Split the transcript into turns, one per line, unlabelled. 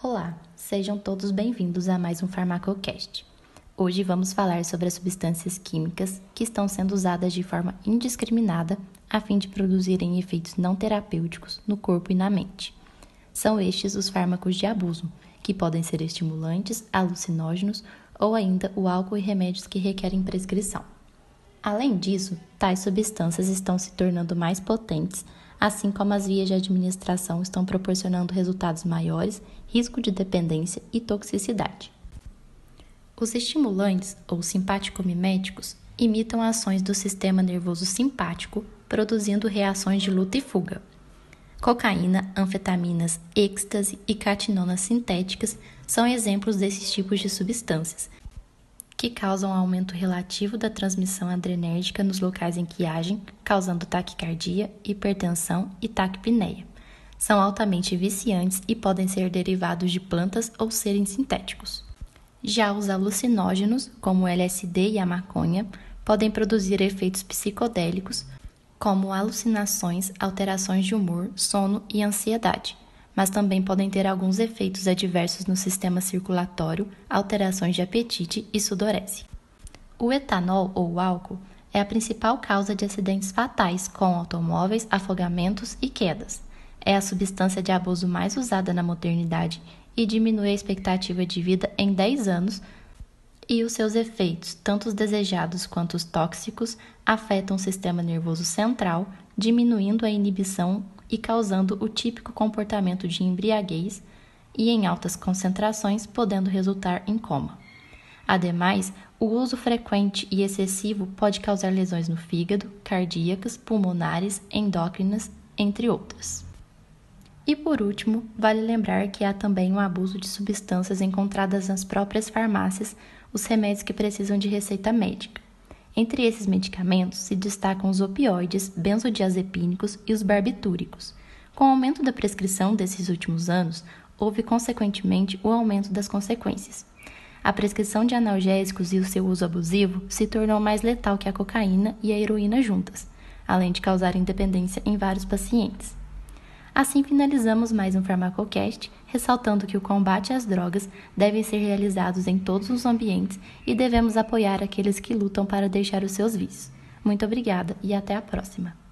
Olá, sejam todos bem-vindos a mais um Farmacocast. Hoje vamos falar sobre as substâncias químicas que estão sendo usadas de forma indiscriminada a fim de produzirem efeitos não terapêuticos no corpo e na mente. São estes os fármacos de abuso, que podem ser estimulantes, alucinógenos ou ainda o álcool e remédios que requerem prescrição. Além disso, tais substâncias estão se tornando mais potentes assim como as vias de administração estão proporcionando resultados maiores, risco de dependência e toxicidade. Os estimulantes, ou simpático-miméticos, imitam ações do sistema nervoso simpático, produzindo reações de luta e fuga. Cocaína, anfetaminas, êxtase e catinonas sintéticas são exemplos desses tipos de substâncias, que causam aumento relativo da transmissão adrenérgica nos locais em que agem, causando taquicardia, hipertensão e taquipneia. São altamente viciantes e podem ser derivados de plantas ou serem sintéticos. Já os alucinógenos, como o LSD e a maconha, podem produzir efeitos psicodélicos, como alucinações, alterações de humor, sono e ansiedade mas também podem ter alguns efeitos adversos no sistema circulatório, alterações de apetite e sudorese. O etanol ou álcool é a principal causa de acidentes fatais com automóveis, afogamentos e quedas. É a substância de abuso mais usada na modernidade e diminui a expectativa de vida em 10 anos, e os seus efeitos, tanto os desejados quanto os tóxicos, afetam o sistema nervoso central, diminuindo a inibição e causando o típico comportamento de embriaguez e em altas concentrações, podendo resultar em coma. Ademais, o uso frequente e excessivo pode causar lesões no fígado, cardíacas, pulmonares, endócrinas, entre outras. E por último, vale lembrar que há também o abuso de substâncias encontradas nas próprias farmácias, os remédios que precisam de receita médica. Entre esses medicamentos se destacam os opioides, benzodiazepínicos e os barbitúricos. Com o aumento da prescrição desses últimos anos, houve consequentemente o aumento das consequências. A prescrição de analgésicos e o seu uso abusivo se tornou mais letal que a cocaína e a heroína juntas, além de causar independência em vários pacientes. Assim finalizamos mais um Farmacocast, ressaltando que o combate às drogas deve ser realizado em todos os ambientes e devemos apoiar aqueles que lutam para deixar os seus vícios. Muito obrigada e até a próxima!